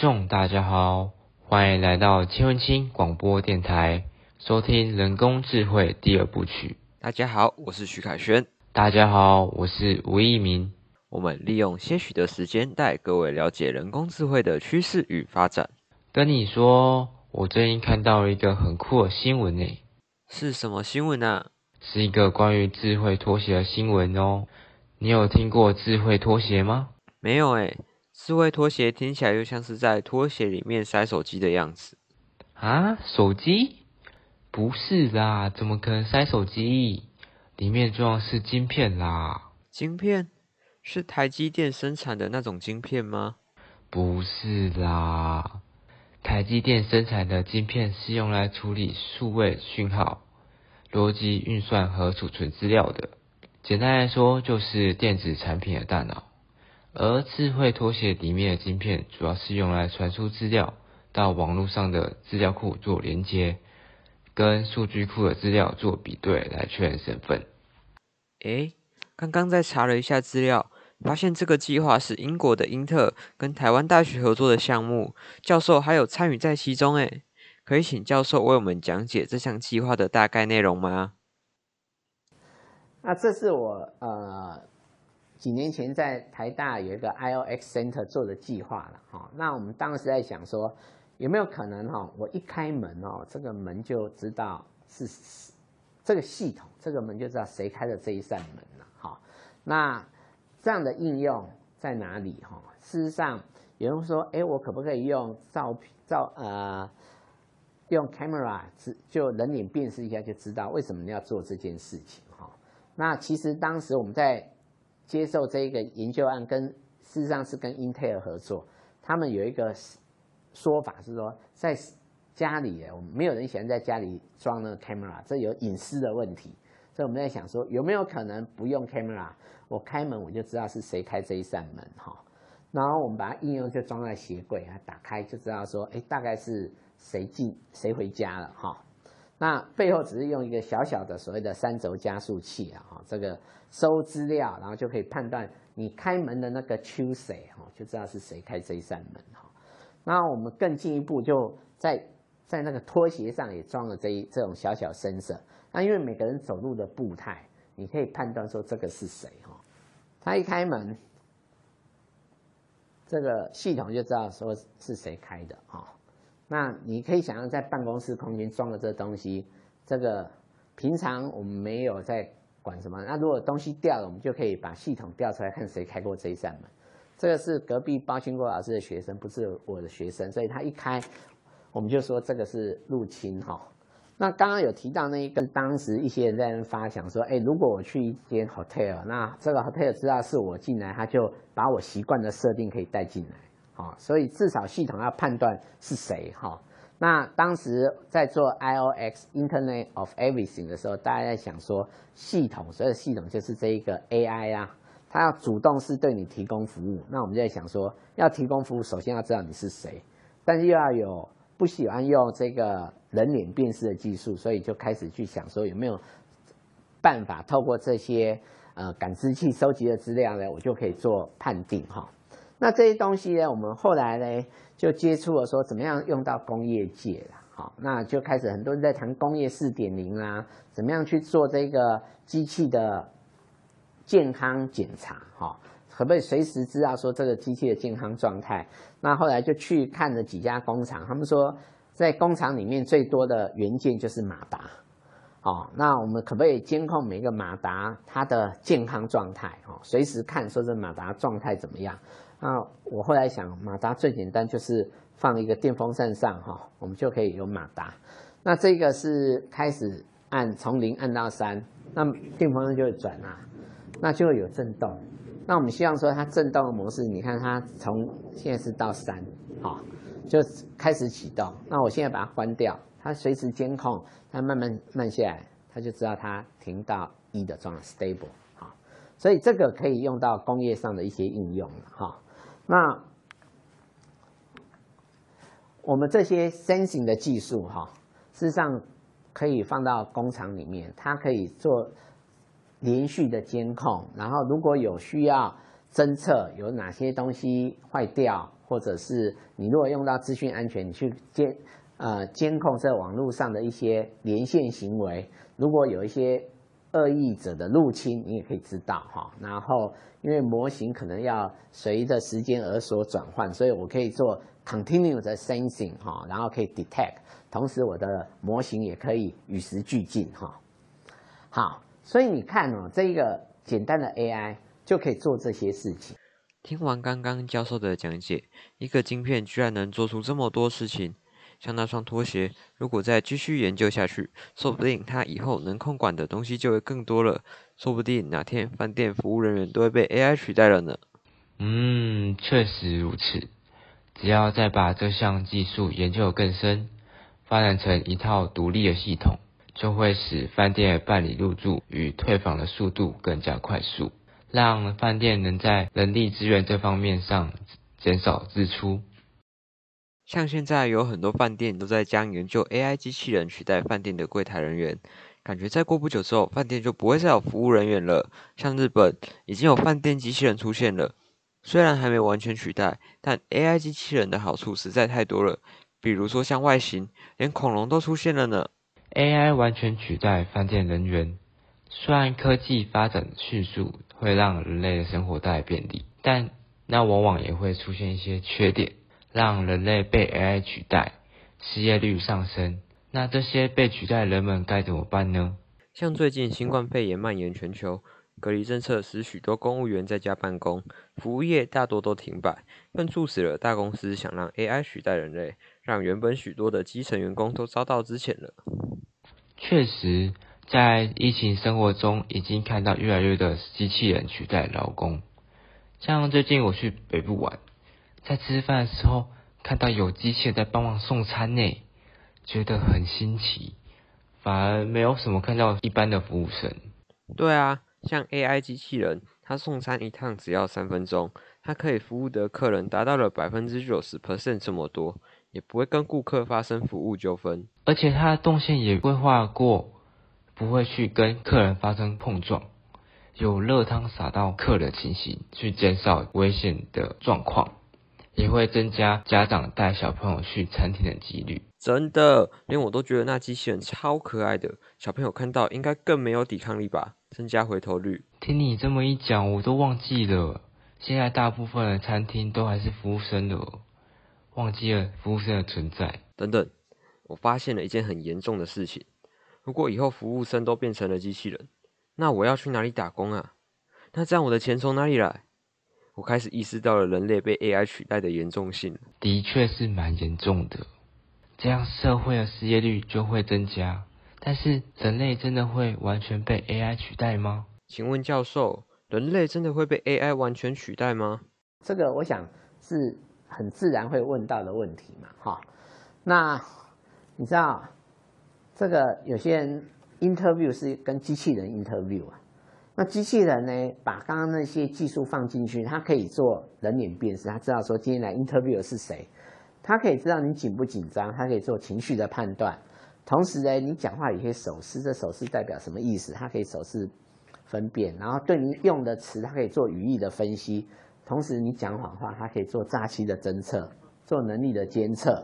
众，大家好，欢迎来到千文清广播电台，收听人工智慧第二部曲。大家好，我是徐凯轩。大家好，我是吴一鸣。我们利用些许的时间，带各位了解人工智慧的趋势与发展。跟你说，我最近看到一个很酷的新闻呢。是什么新闻啊？是一个关于智慧拖鞋的新闻哦。你有听过智慧拖鞋吗？没有诶。智慧拖鞋听起来又像是在拖鞋里面塞手机的样子啊？手机？不是啦，怎么可能塞手机？里面装的是晶片啦。晶片？是台积电生产的那种晶片吗？不是啦，台积电生产的晶片是用来处理数位讯号、逻辑运算和储存资料的。简单来说，就是电子产品的大脑。而智慧拖鞋里面的晶片，主要是用来传输资料到网络上的资料库做连接，跟数据库的资料做比对，来确认身份。诶，刚刚在查了一下资料，发现这个计划是英国的英特跟台湾大学合作的项目，教授还有参与在其中。诶，可以请教授为我们讲解这项计划的大概内容吗？那这是我呃。几年前在台大有一个 I O X Center 做的计划了哈，那我们当时在想说，有没有可能哈，我一开门哦，这个门就知道是这个系统，这个门就知道谁开的这一扇门了哈。那这样的应用在哪里哈？事实上，有人说，哎，我可不可以用照片照呃，用 camera 就人脸辨识一下就知道为什么你要做这件事情哈？那其实当时我们在接受这一个研究案，跟事实上是跟英特尔合作，他们有一个说法是说，在家里，我们没有人喜欢在家里装那个 camera，这有隐私的问题，所以我们在想说，有没有可能不用 camera，我开门我就知道是谁开这一扇门哈，然后我们把它应用就装在鞋柜啊，打开就知道说，哎，大概是谁进谁回家了哈。那背后只是用一个小小的所谓的三轴加速器啊，哈，这个收资料，然后就可以判断你开门的那个 choose 哈，就知道是谁开这一扇门哈。那我们更进一步，就在在那个拖鞋上也装了这一这种小小 sensor。那因为每个人走路的步态，你可以判断说这个是谁哈。他一开门，这个系统就知道说是谁开的哈。那你可以想象，在办公室空间装了这东西，这个平常我们没有在管什么。那如果东西掉了，我们就可以把系统调出来看谁开过这一扇门。这个是隔壁包新国老师的学生，不是我的学生，所以他一开，我们就说这个是入侵哈。那刚刚有提到那一个，当时一些人在那发想说，哎，如果我去一间 hotel，那这个 hotel 知道是我进来，他就把我习惯的设定可以带进来。啊，所以至少系统要判断是谁哈。那当时在做 IOX Internet of Everything 的时候，大家在想说，系统所有系统就是这一个 AI 啊，它要主动是对你提供服务。那我们就在想说，要提供服务，首先要知道你是谁，但是又要有不喜欢用这个人脸辨识的技术，所以就开始去想说，有没有办法透过这些呃感知器收集的资料呢，我就可以做判定哈。那这些东西呢，我们后来呢就接触了，说怎么样用到工业界了，好，那就开始很多人在谈工业四点零啦，怎么样去做这个机器的健康检查，哈，可不可以随时知道说这个机器的健康状态？那后来就去看了几家工厂，他们说在工厂里面最多的元件就是马达，好，那我们可不可以监控每个马达它的健康状态？哦，随时看说这马达状态怎么样？那我后来想，马达最简单就是放一个电风扇上哈，我们就可以有马达。那这个是开始按从零按到三，那电风扇就会转啊，那就会有震动。那我们希望说它震动的模式，你看它从现在是到三，好，就开始启动。那我现在把它关掉，它随时监控，它慢慢慢下来，它就知道它停到一的状态 stable，好，所以这个可以用到工业上的一些应用哈。那我们这些 sensing 的技术，哈，事实上可以放到工厂里面，它可以做连续的监控。然后如果有需要侦测有哪些东西坏掉，或者是你如果用到资讯安全，你去监呃监控这网络上的一些连线行为，如果有一些恶意者的入侵，你也可以知道哈。然后因为模型可能要随着时间而所转换，所以我可以做 continuous sensing 哈，然后可以 detect，同时我的模型也可以与时俱进哈。好，所以你看哦，这一个简单的 AI 就可以做这些事情。听完刚刚教授的讲解，一个晶片居然能做出这么多事情，像那双拖鞋，如果再继续研究下去，说不定它以后能控管的东西就会更多了。说不定哪天饭店服务人员都会被 AI 取代了呢。嗯，确实如此。只要再把这项技术研究更深，发展成一套独立的系统，就会使饭店办理入住与退房的速度更加快速。让饭店能在人力资源这方面上减少支出。像现在有很多饭店都在将研究 AI 机器人取代饭店的柜台人员，感觉再过不久之后，饭店就不会再有服务人员了。像日本已经有饭店机器人出现了，虽然还没完全取代，但 AI 机器人的好处实在太多了。比如说像外形，连恐龙都出现了呢。AI 完全取代饭店人员。虽然科技发展迅速，会让人类的生活带来便利，但那往往也会出现一些缺点，让人类被 AI 取代，失业率上升。那这些被取代的人们该怎么办呢？像最近新冠肺炎蔓延全球，隔离政策使许多公务员在家办公，服务业大多都停摆，更促使了大公司想让 AI 取代人类，让原本许多的基层员工都遭到之前了。确实。在疫情生活中，已经看到越来越多的机器人取代劳工。像最近我去北部玩，在吃饭的时候看到有机器人在帮忙送餐呢，觉得很新奇。反而没有什么看到一般的服务生。对啊，像 AI 机器人，它送餐一趟只要三分钟，它可以服务的客人达到了百分之九十 percent 这么多，也不会跟顾客发生服务纠纷，而且它的动线也规划过。不会去跟客人发生碰撞，有热汤洒到客人情形，去减少危险的状况，也会增加家长带小朋友去餐厅的几率。真的，连我都觉得那机器人超可爱的，小朋友看到应该更没有抵抗力吧，增加回头率。听你这么一讲，我都忘记了，现在大部分的餐厅都还是服务生的，忘记了服务生的存在。等等，我发现了一件很严重的事情。如果以后服务生都变成了机器人，那我要去哪里打工啊？那这样我的钱从哪里来？我开始意识到了人类被 AI 取代的严重性。的确是蛮严重的，这样社会的失业率就会增加。但是人类真的会完全被 AI 取代吗？请问教授，人类真的会被 AI 完全取代吗？这个我想是很自然会问到的问题嘛，哈。那你知道？这个有些人 interview 是跟机器人 interview 啊，那机器人呢，把刚刚那些技术放进去，它可以做人脸辨识，它知道说今天来 interview 的是谁，它可以知道你紧不紧张，它可以做情绪的判断，同时呢，你讲话有些手势，这手势代表什么意思，它可以手势分辨，然后对你用的词，它可以做语义的分析，同时你讲谎话，它可以做诈欺的侦测，做能力的监测，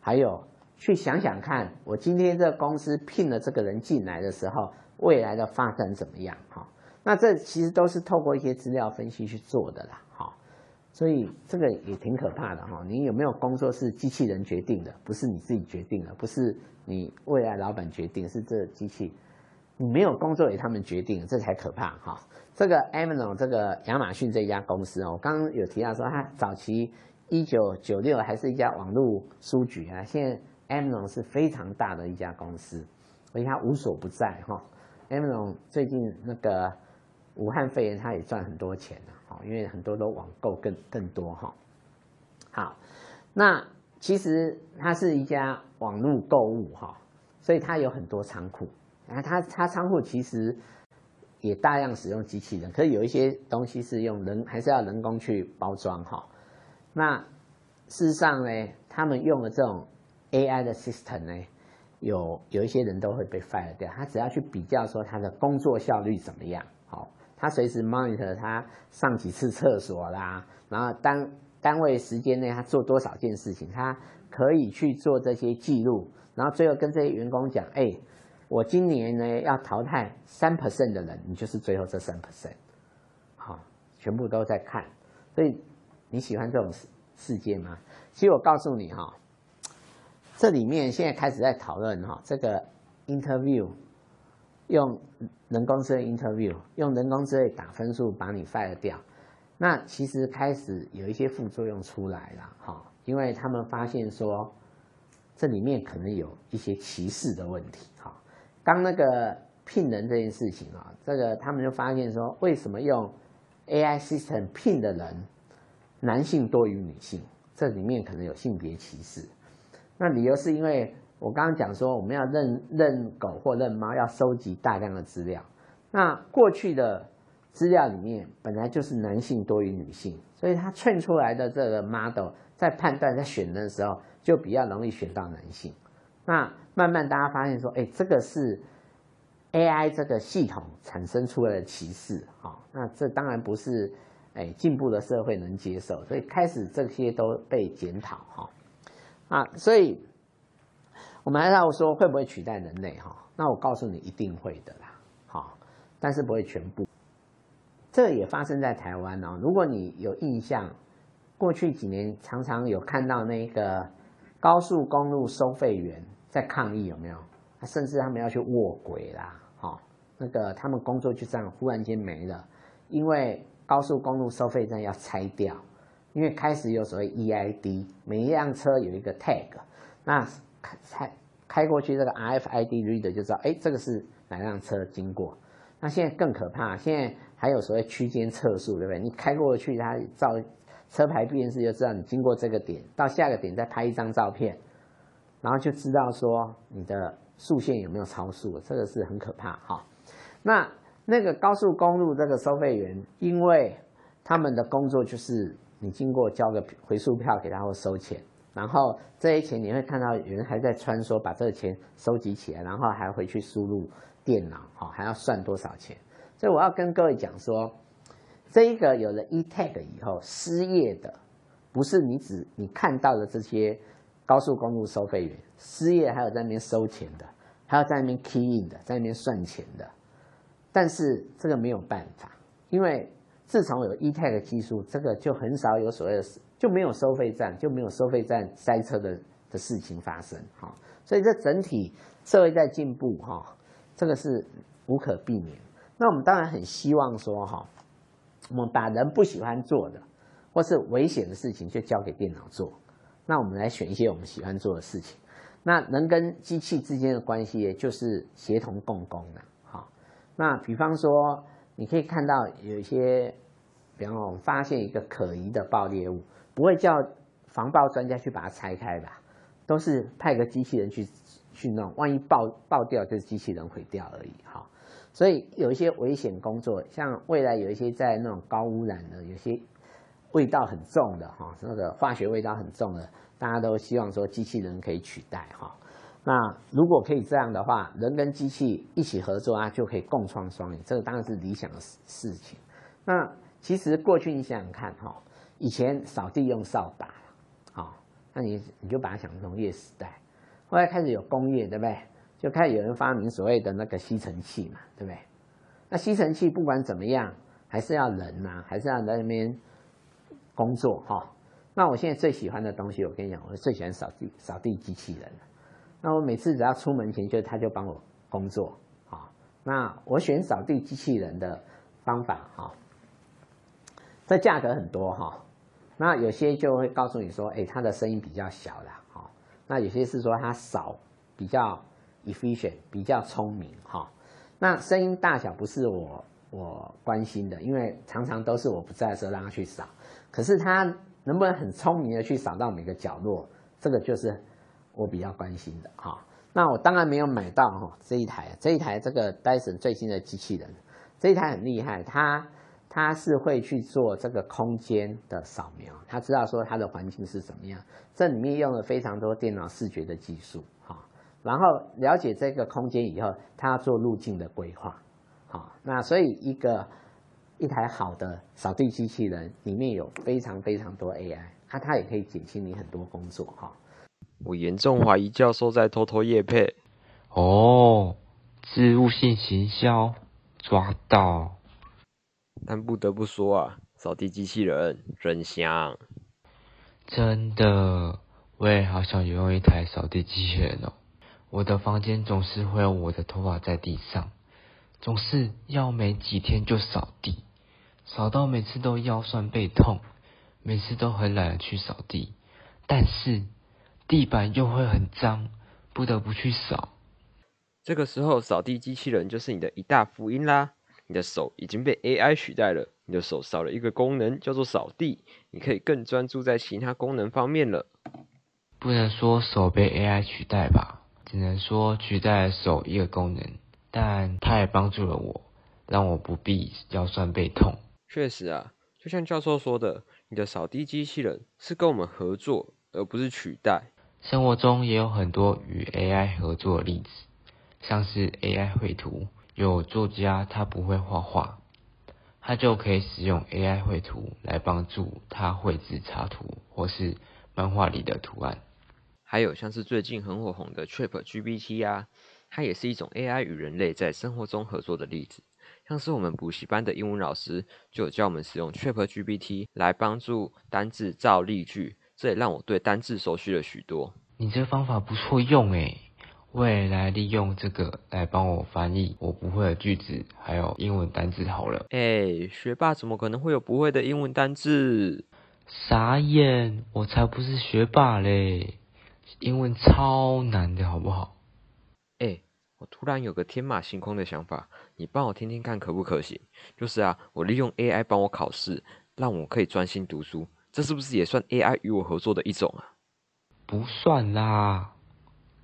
还有。去想想看，我今天这公司聘了这个人进来的时候，未来的发展怎么样？哈，那这其实都是透过一些资料分析去做的啦，哈，所以这个也挺可怕的哈。你有没有工作是机器人决定的，不是你自己决定的，不是你未来老板决定，是这机器，你没有工作也他们决定，这才可怕哈。这个 Amazon 这个亚马逊这家公司哦，我刚刚有提到说，它早期一九九六还是一家网络书局啊，现在。Amazon 是非常大的一家公司，而且它无所不在哈。Amazon 最近那个武汉肺炎，它也赚很多钱了哈，因为很多都网购更更多哈。好，那其实它是一家网络购物哈，所以它有很多仓库。然后它它仓库其实也大量使用机器人，可是有一些东西是用人还是要人工去包装哈。那事实上呢，他们用的这种。AI 的 system 呢，有有一些人都会被 fire 掉。他只要去比较说他的工作效率怎么样，他随时 monitor 他上几次厕所啦，然后单单位时间内他做多少件事情，他可以去做这些记录，然后最后跟这些员工讲，哎，我今年呢要淘汰三 percent 的人，你就是最后这三 percent，好，全部都在看，所以你喜欢这种事事件吗？其实我告诉你哈，这里面现在开始在讨论哈，这个 interview 用人工智能 interview 用人工智能打分数把你 fire 掉。那其实开始有一些副作用出来了，哈，因为他们发现说，这里面可能有一些歧视的问题，哈。当那个聘人这件事情啊，这个他们就发现说，为什么用 AI system 聘的人，男性多于女性？这里面可能有性别歧视。那理由是因为我刚刚讲说，我们要认认狗或认猫，要收集大量的资料。那过去的。资料里面本来就是男性多于女性，所以他劝出来的这个 model 在判断在选的时候就比较容易选到男性。那慢慢大家发现说，哎，这个是 AI 这个系统产生出来的歧视啊。那这当然不是哎进步的社会能接受，所以开始这些都被检讨哈。啊，所以我们还要说会不会取代人类哈？那我告诉你一定会的啦，好，但是不会全部。这也发生在台湾哦。如果你有印象，过去几年常常有看到那个高速公路收费员在抗议，有没有？甚至他们要去卧轨啦，哈，那个他们工作就这样忽然间没了，因为高速公路收费站要拆掉，因为开始有所谓 EID，每一辆车有一个 tag，那开开过去这个 RFID reader 就知道，哎，这个是哪辆车经过。那现在更可怕，现在。还有所谓区间测速，对不对？你开过去，它照车牌辨识就知道你经过这个点，到下个点再拍一张照片，然后就知道说你的速线有没有超速，这个是很可怕哈。那那个高速公路这个收费员，因为他们的工作就是你经过交个回数票给他会收钱，然后这些钱你会看到有人还在穿梭把这个钱收集起来，然后还回去输入电脑，哈，还要算多少钱。所以我要跟各位讲说，这一个有了 e tag 以后，失业的不是你只你看到的这些高速公路收费员，失业还有在那边收钱的，还有在那边 key in 的，在那边算钱的。但是这个没有办法，因为自从有 e tag 技术，这个就很少有所谓的，就没有收费站，就没有收费站塞车的的事情发生。哈，所以这整体社会在进步，哈，这个是无可避免。那我们当然很希望说哈，我们把人不喜欢做的或是危险的事情就交给电脑做。那我们来选一些我们喜欢做的事情。那人跟机器之间的关系，也就是协同共工的。好，那比方说，你可以看到有一些，比方说我们发现一个可疑的爆裂物，不会叫防爆专家去把它拆开吧？都是派个机器人去去弄，万一爆爆掉，就是机器人毁掉而已。哈。所以有一些危险工作，像未来有一些在那种高污染的，有些味道很重的哈，那个化学味道很重的，大家都希望说机器人可以取代哈。那如果可以这样的话，人跟机器一起合作啊，就可以共创双赢，这个当然是理想的事事情。那其实过去你想想看哈，以前扫地用扫把，好，那你你就把它想农业时代，后来开始有工业，对不对？就开始有人发明所谓的那个吸尘器嘛，对不对？那吸尘器不管怎么样，还是要人呐，还是要在那边工作哈。那我现在最喜欢的东西，我跟你讲，我最喜欢扫地扫地机器人。那我每次只要出门前，就他就帮我工作啊。那我选扫地机器人的方法哈，这价格很多哈。那有些就会告诉你说，哎，它的声音比较小啦，哈。那有些是说它扫比较。efficient 比较聪明哈，那声音大小不是我我关心的，因为常常都是我不在的时候让他去扫，可是他能不能很聪明的去扫到每个角落，这个就是我比较关心的哈。那我当然没有买到哈这一台，这一台这个 Dyson 最新的机器人，这一台很厉害，它它是会去做这个空间的扫描，它知道说它的环境是怎么样，这里面用了非常多电脑视觉的技术。然后了解这个空间以后，他要做路径的规划，好，那所以一个一台好的扫地机器人里面有非常非常多 AI，它它也可以减轻你很多工作哈。我严重怀疑教授在偷偷夜配。哦，植物性行销抓到。但不得不说啊，扫地机器人真香。真的，我也好想拥有一台扫地机器人哦。我的房间总是会有我的头发在地上，总是要没几天就扫地，扫到每次都腰酸背痛，每次都很懒得去扫地，但是地板又会很脏，不得不去扫。这个时候，扫地机器人就是你的一大福音啦！你的手已经被 AI 取代了，你的手少了一个功能，叫做扫地，你可以更专注在其他功能方面了。不能说手被 AI 取代吧，只能说取代了手一个功能，但它也帮助了我，让我不必腰酸背痛。确实啊，就像教授说的，你的扫地机器人是跟我们合作，而不是取代。生活中也有很多与 AI 合作的例子。像是 AI 绘图，有作家他不会画画，他就可以使用 AI 绘图来帮助他绘制插图或是漫画里的图案。还有像是最近很火红的 Trip GPT 啊，它也是一种 AI 与人类在生活中合作的例子。像是我们补习班的英文老师就有教我们使用 Trip GPT 来帮助单字造例句，这也让我对单字熟悉了许多。你这方法不错用诶。我也来利用这个来帮我翻译我不会的句子，还有英文单字好了。哎，学霸怎么可能会有不会的英文单字？傻眼，我才不是学霸嘞！英文超难的，好不好？哎，我突然有个天马行空的想法，你帮我听听看可不可行？就是啊，我利用 AI 帮我考试，让我可以专心读书，这是不是也算 AI 与我合作的一种啊？不算啦。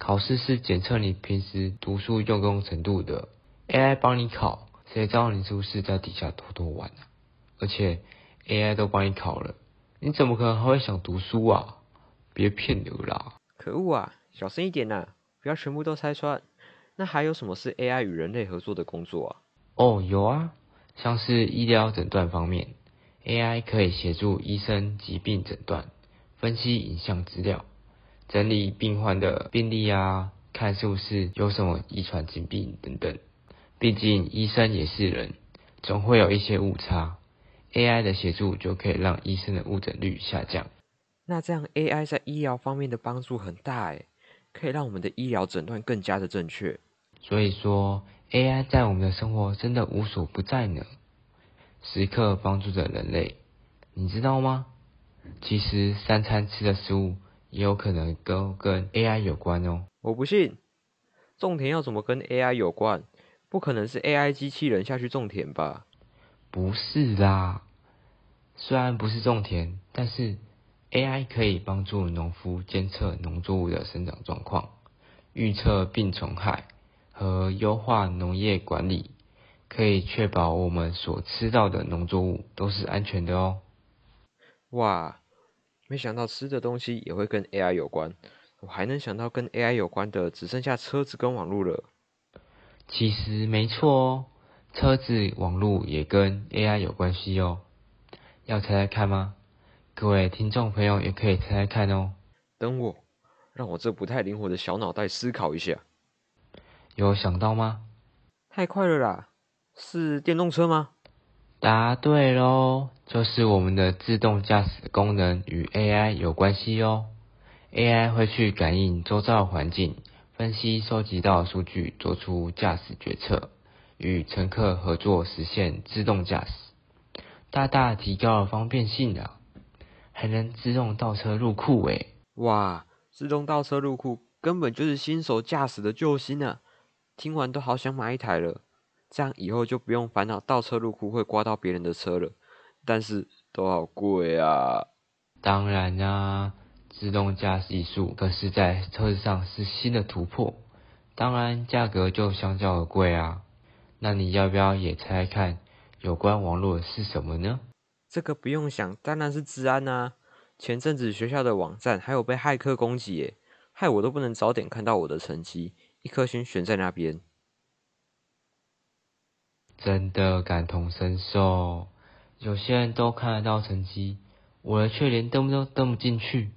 考试是检测你平时读书用功程度的，AI 帮你考，谁知道你是不是在底下偷偷玩啊？而且 AI 都帮你考了，你怎么可能还会想读书啊？别骗我啦！可恶啊，小声一点呐，不要全部都拆穿。那还有什么是 AI 与人类合作的工作啊？哦，有啊，像是医疗诊断方面，AI 可以协助医生疾病诊断，分析影像资料。整理病患的病历啊，看是不是有什么遗传疾病等等。毕竟医生也是人，总会有一些误差。AI 的协助就可以让医生的误诊率下降。那这样 AI 在医疗方面的帮助很大诶，可以让我们的医疗诊断更加的正确。所以说 AI 在我们的生活真的无所不在呢，时刻帮助着人类。你知道吗？其实三餐吃的食物。也有可能都跟 AI 有关哦。我不信，种田要怎么跟 AI 有关？不可能是 AI 机器人下去种田吧？不是啦，虽然不是种田，但是 AI 可以帮助农夫监测农作物的生长状况，预测病虫害和优化农业管理，可以确保我们所吃到的农作物都是安全的哦。哇！没想到吃的东西也会跟 AI 有关，我还能想到跟 AI 有关的只剩下车子跟网络了。其实没错哦，车子、网络也跟 AI 有关系哦。要猜猜看吗？各位听众朋友也可以猜猜看哦。等我，让我这不太灵活的小脑袋思考一下。有想到吗？太快了啦！是电动车吗？答对喽，就是我们的自动驾驶功能与 AI 有关系哦。AI 会去感应周遭环境，分析收集到数据，做出驾驶决策，与乘客合作实现自动驾驶，大大提高了方便性啊！还能自动倒车入库诶！哇，自动倒车入库根本就是新手驾驶的救星啊！听完都好想买一台了。这样以后就不用烦恼倒车入库会刮到别人的车了，但是都好贵啊！当然啦，自动驾驶技术可是在车子上是新的突破，当然价格就相较而贵啊。那你要不要也猜猜看，有关网络是什么呢？这个不用想，当然是治安啊！前阵子学校的网站还有被骇客攻击耶，害我都不能早点看到我的成绩，一颗星悬在那边。真的感同身受。有些人都看得到成绩，我的却连登都登不进去，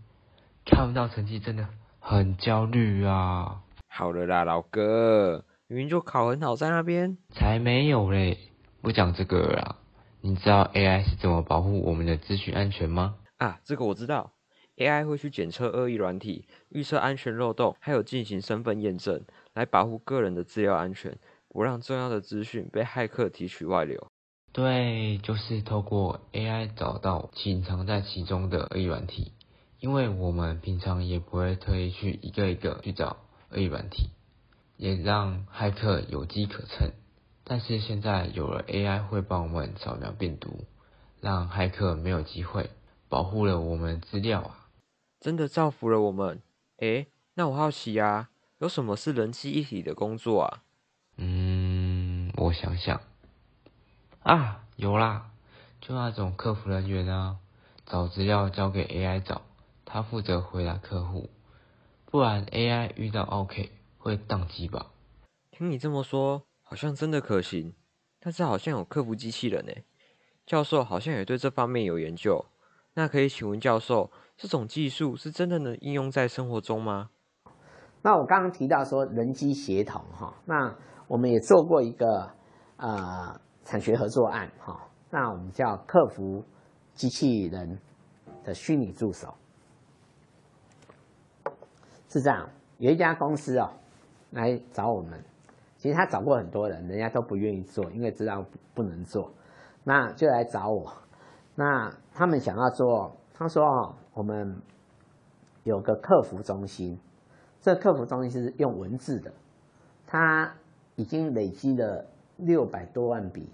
看不到成绩真的很焦虑啊！好了啦，老哥，明明就考很好在那边，才没有嘞！不讲这个啦。你知道 AI 是怎么保护我们的资讯安全吗？啊，这个我知道。AI 会去检测恶意软体，预测安全漏洞，还有进行身份验证，来保护个人的资料安全，不让重要的资讯被骇客提取外流。对，就是透过 AI 找到隐藏在其中的恶意软体，因为我们平常也不会特意去一个一个去找恶意软体，也让骇客有机可乘。但是现在有了 AI 会帮我们扫描病毒，让骇客没有机会，保护了我们资料啊！真的造福了我们。诶，那我好奇啊，有什么是人机一体的工作啊？嗯，我想想。啊，有啦，就那种客服人员啊，找资料交给 AI 找，他负责回答客户，不然 AI 遇到 OK 会宕机吧？听你这么说，好像真的可行，但是好像有客服机器人诶，教授好像也对这方面有研究，那可以请问教授，这种技术是真的能应用在生活中吗？那我刚刚提到说人机协同哈，那我们也做过一个呃。产学合作案，哈，那我们叫客服机器人的虚拟助手，是这样。有一家公司哦，来找我们，其实他找过很多人，人家都不愿意做，因为知道不能做，那就来找我。那他们想要做，他说哦，我们有个客服中心，这客服中心是用文字的，他已经累积了。六百多万笔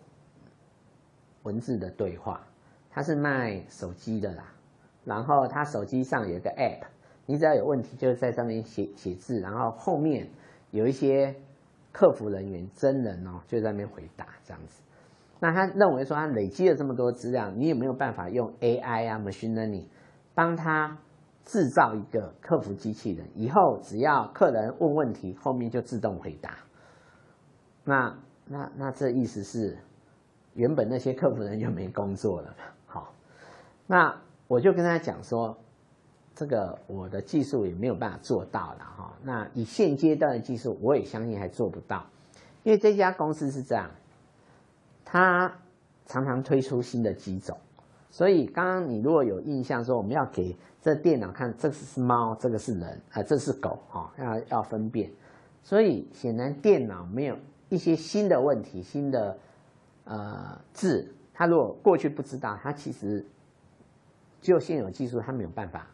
文字的对话，他是卖手机的啦。然后他手机上有一个 App，你只要有问题，就在上面写写字，然后后面有一些客服人员真人哦，就在那边回答这样子。那他认为说，他累积了这么多资料，你有没有办法用 AI 啊，machine learning 帮他制造一个客服机器人？以后只要客人问问题，后面就自动回答。那那那这意思是，原本那些客服人员没工作了。好，那我就跟他讲说，这个我的技术也没有办法做到了哈。那以现阶段的技术，我也相信还做不到，因为这家公司是这样，他常常推出新的机种，所以刚刚你如果有印象说我们要给这电脑看，这是猫，这个是人啊，这是狗哈，要要分辨，所以显然电脑没有。一些新的问题、新的呃字，他如果过去不知道，他其实就现有技术，他没有办法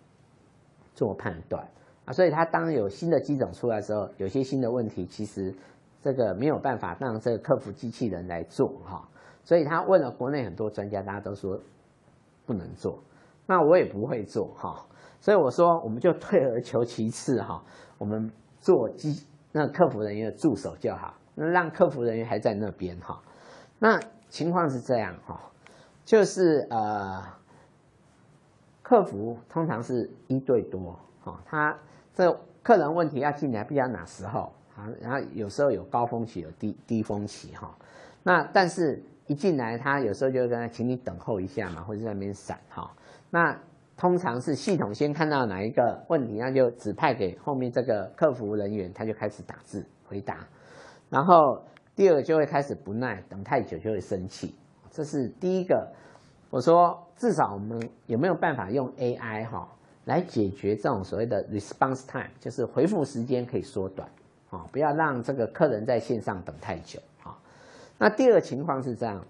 做判断啊。所以，他当有新的机种出来的时候，有些新的问题，其实这个没有办法让这个客服机器人来做哈。所以他问了国内很多专家，大家都说不能做。那我也不会做哈。所以我说，我们就退而求其次哈，我们做机那客服人员的助手就好。那让客服人员还在那边哈，那情况是这样哈，就是呃，客服通常是一对多哈，他这客人问题要进来，不知道哪时候啊，然后有时候有高峰期，有低低峰期哈，那但是一进来，他有时候就跟他，请你等候一下嘛，或者在那边闪哈，那通常是系统先看到哪一个问题，那就指派给后面这个客服人员，他就开始打字回答。然后第二个就会开始不耐，等太久就会生气。这是第一个。我说至少我们有没有办法用 AI 哈来解决这种所谓的 response time，就是回复时间可以缩短，啊，不要让这个客人在线上等太久啊。那第二个情况是这样，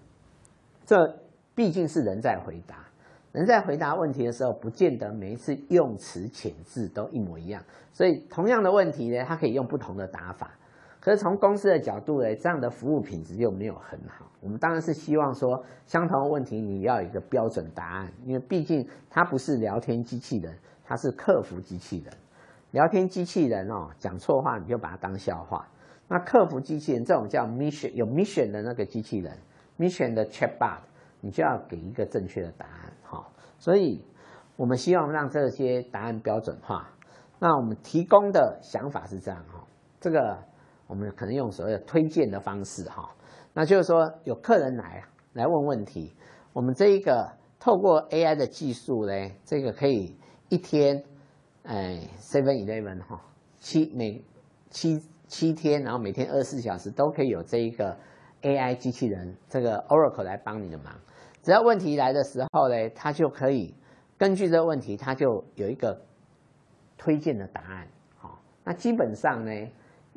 这毕竟是人在回答，人在回答问题的时候，不见得每一次用词遣字都一模一样，所以同样的问题呢，它可以用不同的打法。可是从公司的角度呢，这样的服务品质又没有很好。我们当然是希望说，相同的问题你要有一个标准答案，因为毕竟它不是聊天机器人，它是客服机器人。聊天机器人哦，讲错话你就把它当笑话。那客服机器人这种叫 mission 有 mission 的那个机器人，mission 的 chatbot，你就要给一个正确的答案哈。所以我们希望让这些答案标准化。那我们提供的想法是这样哈，这个。我们可能用所谓的推荐的方式哈，那就是说有客人来来问问题，我们这一个透过 AI 的技术嘞，这个可以一天，哎，Seven Eleven 哈，七每七七天，然后每天二十四小时都可以有这一个 AI 机器人，这个 Oracle 来帮你的忙。只要问题来的时候嘞，它就可以根据这个问题，它就有一个推荐的答案。好，那基本上呢，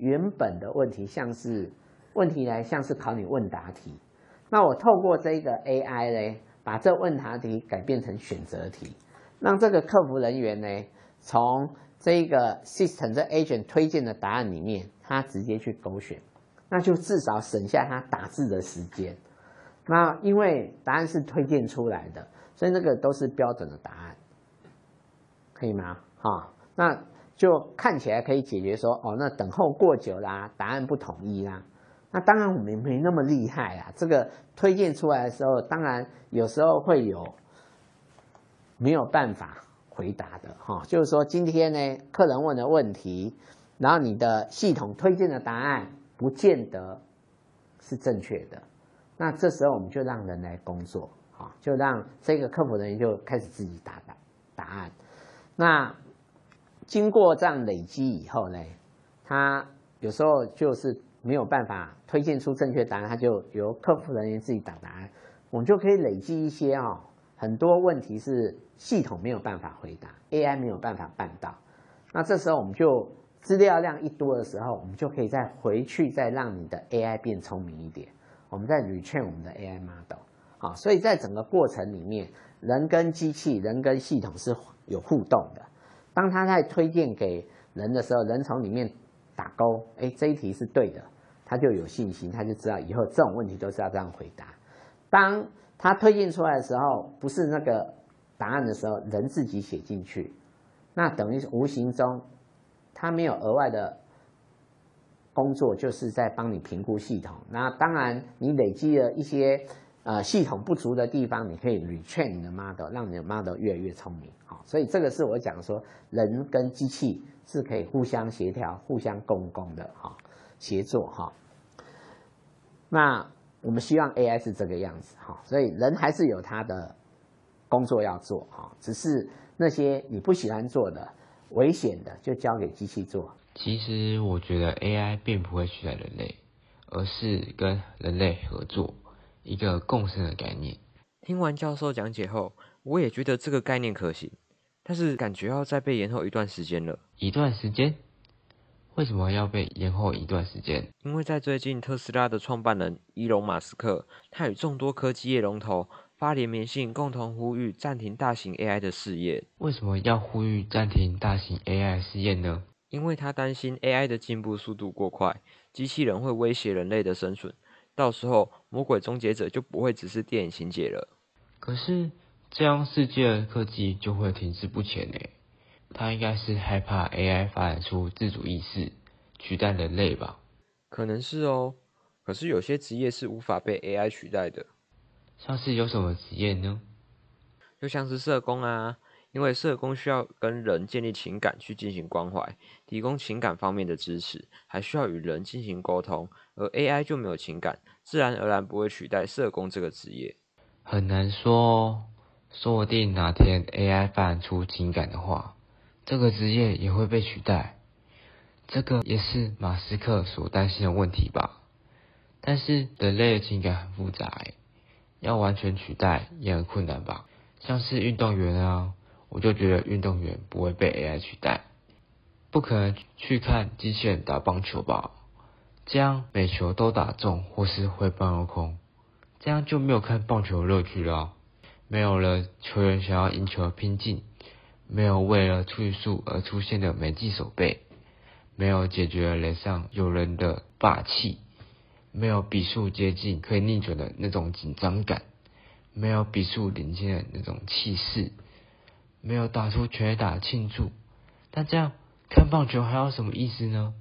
原本的问题像是问题来像是考你问答题，那我透过这个 AI 呢，把这问答题改变成选择题，让这个客服人员呢，从这个 system 这 agent 推荐的答案里面，他直接去勾选，那就至少省下他打字的时间。那因为答案是推荐出来的，所以那个都是标准的答案，可以吗？哈，那就看起来可以解决说，哦，那等候过久啦，答案不统一啦。那当然我们没那么厉害啊。这个推荐出来的时候，当然有时候会有没有办法回答的哈。就是说今天呢，客人问的问题，然后你的系统推荐的答案不见得是正确的。那这时候我们就让人来工作，好，就让这个客服人员就开始自己打答答案。那经过这样累积以后呢，他有时候就是没有办法推荐出正确答案，他就由客服人员自己打答案。我们就可以累积一些哦，很多问题是系统没有办法回答，AI 没有办法办到。那这时候我们就资料量一多的时候，我们就可以再回去再让你的 AI 变聪明一点。我们在 retrain 我们的 AI model，好，所以在整个过程里面，人跟机器人跟系统是有互动的。当他在推荐给人的时候，人从里面打勾，哎，这一题是对的，他就有信心，他就知道以后这种问题都是要这样回答。当他推荐出来的时候，不是那个答案的时候，人自己写进去，那等于无形中他没有额外的。工作就是在帮你评估系统，那当然你累积了一些呃系统不足的地方，你可以 retrain 你的 model，让你的 model 越来越聪明。好，所以这个是我讲说人跟机器是可以互相协调、互相共工的哈，协作哈。那我们希望 AI 是这个样子哈，所以人还是有他的工作要做哈，只是那些你不喜欢做的、危险的，就交给机器做。其实我觉得 AI 并不会取代人类，而是跟人类合作，一个共生的概念。听完教授讲解后，我也觉得这个概念可行，但是感觉要再被延后一段时间了。一段时间？为什么要被延后一段时间？因为在最近，特斯拉的创办人伊隆马斯克，他与众多科技业龙头发联名信，共同呼吁暂停大型 AI 的试验。为什么要呼吁暂停大型 AI 试验呢？因为他担心 AI 的进步速度过快，机器人会威胁人类的生存，到时候魔鬼终结者就不会只是电影情节了。可是这样世界的科技就会停滞不前呢？他应该是害怕 AI 发展出自主意识，取代人类吧？可能是哦。可是有些职业是无法被 AI 取代的，像是有什么职业呢？就像是社工啊。因为社工需要跟人建立情感去进行关怀，提供情感方面的支持，还需要与人进行沟通，而 AI 就没有情感，自然而然不会取代社工这个职业。很难说，说不定哪天 AI 发展出情感的话，这个职业也会被取代。这个也是马斯克所担心的问题吧。但是人类的情感很复杂，要完全取代也很困难吧。像是运动员啊。我就觉得运动员不会被 AI 取代，不可能去看机器人打棒球吧？这样每球都打中或是会半落空，这样就没有看棒球乐趣了。没有了球员想要赢球的拼劲，没有为了出数而出现的美技手背，没有解决脸上有人的霸气，没有比数接近可以逆转的那种紧张感，没有比数领先的那种气势。没有打出全打庆祝，那这样看棒球还有什么意思呢？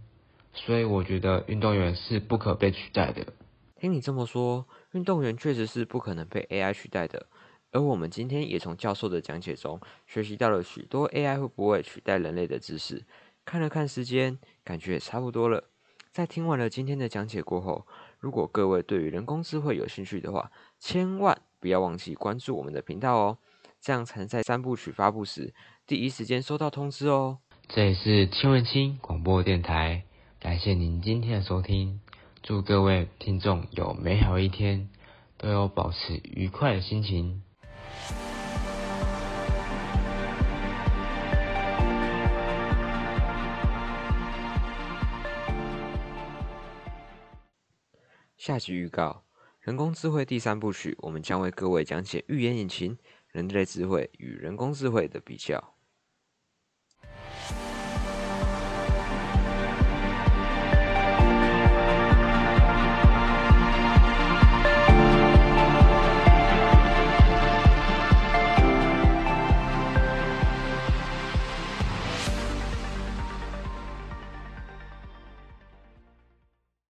所以我觉得运动员是不可被取代的。听你这么说，运动员确实是不可能被 AI 取代的。而我们今天也从教授的讲解中学习到了许多 AI 会不会取代人类的知识。看了看时间，感觉也差不多了。在听完了今天的讲解过后，如果各位对于人工智慧有兴趣的话，千万不要忘记关注我们的频道哦，这样才能在三部曲发布时第一时间收到通知哦。这里是邱文清广播电台，感谢您今天的收听，祝各位听众有美好一天，都有保持愉快的心情。下集预告：人工智慧第三部曲，我们将为各位讲解预言引擎、人类智慧与人工智慧的比较。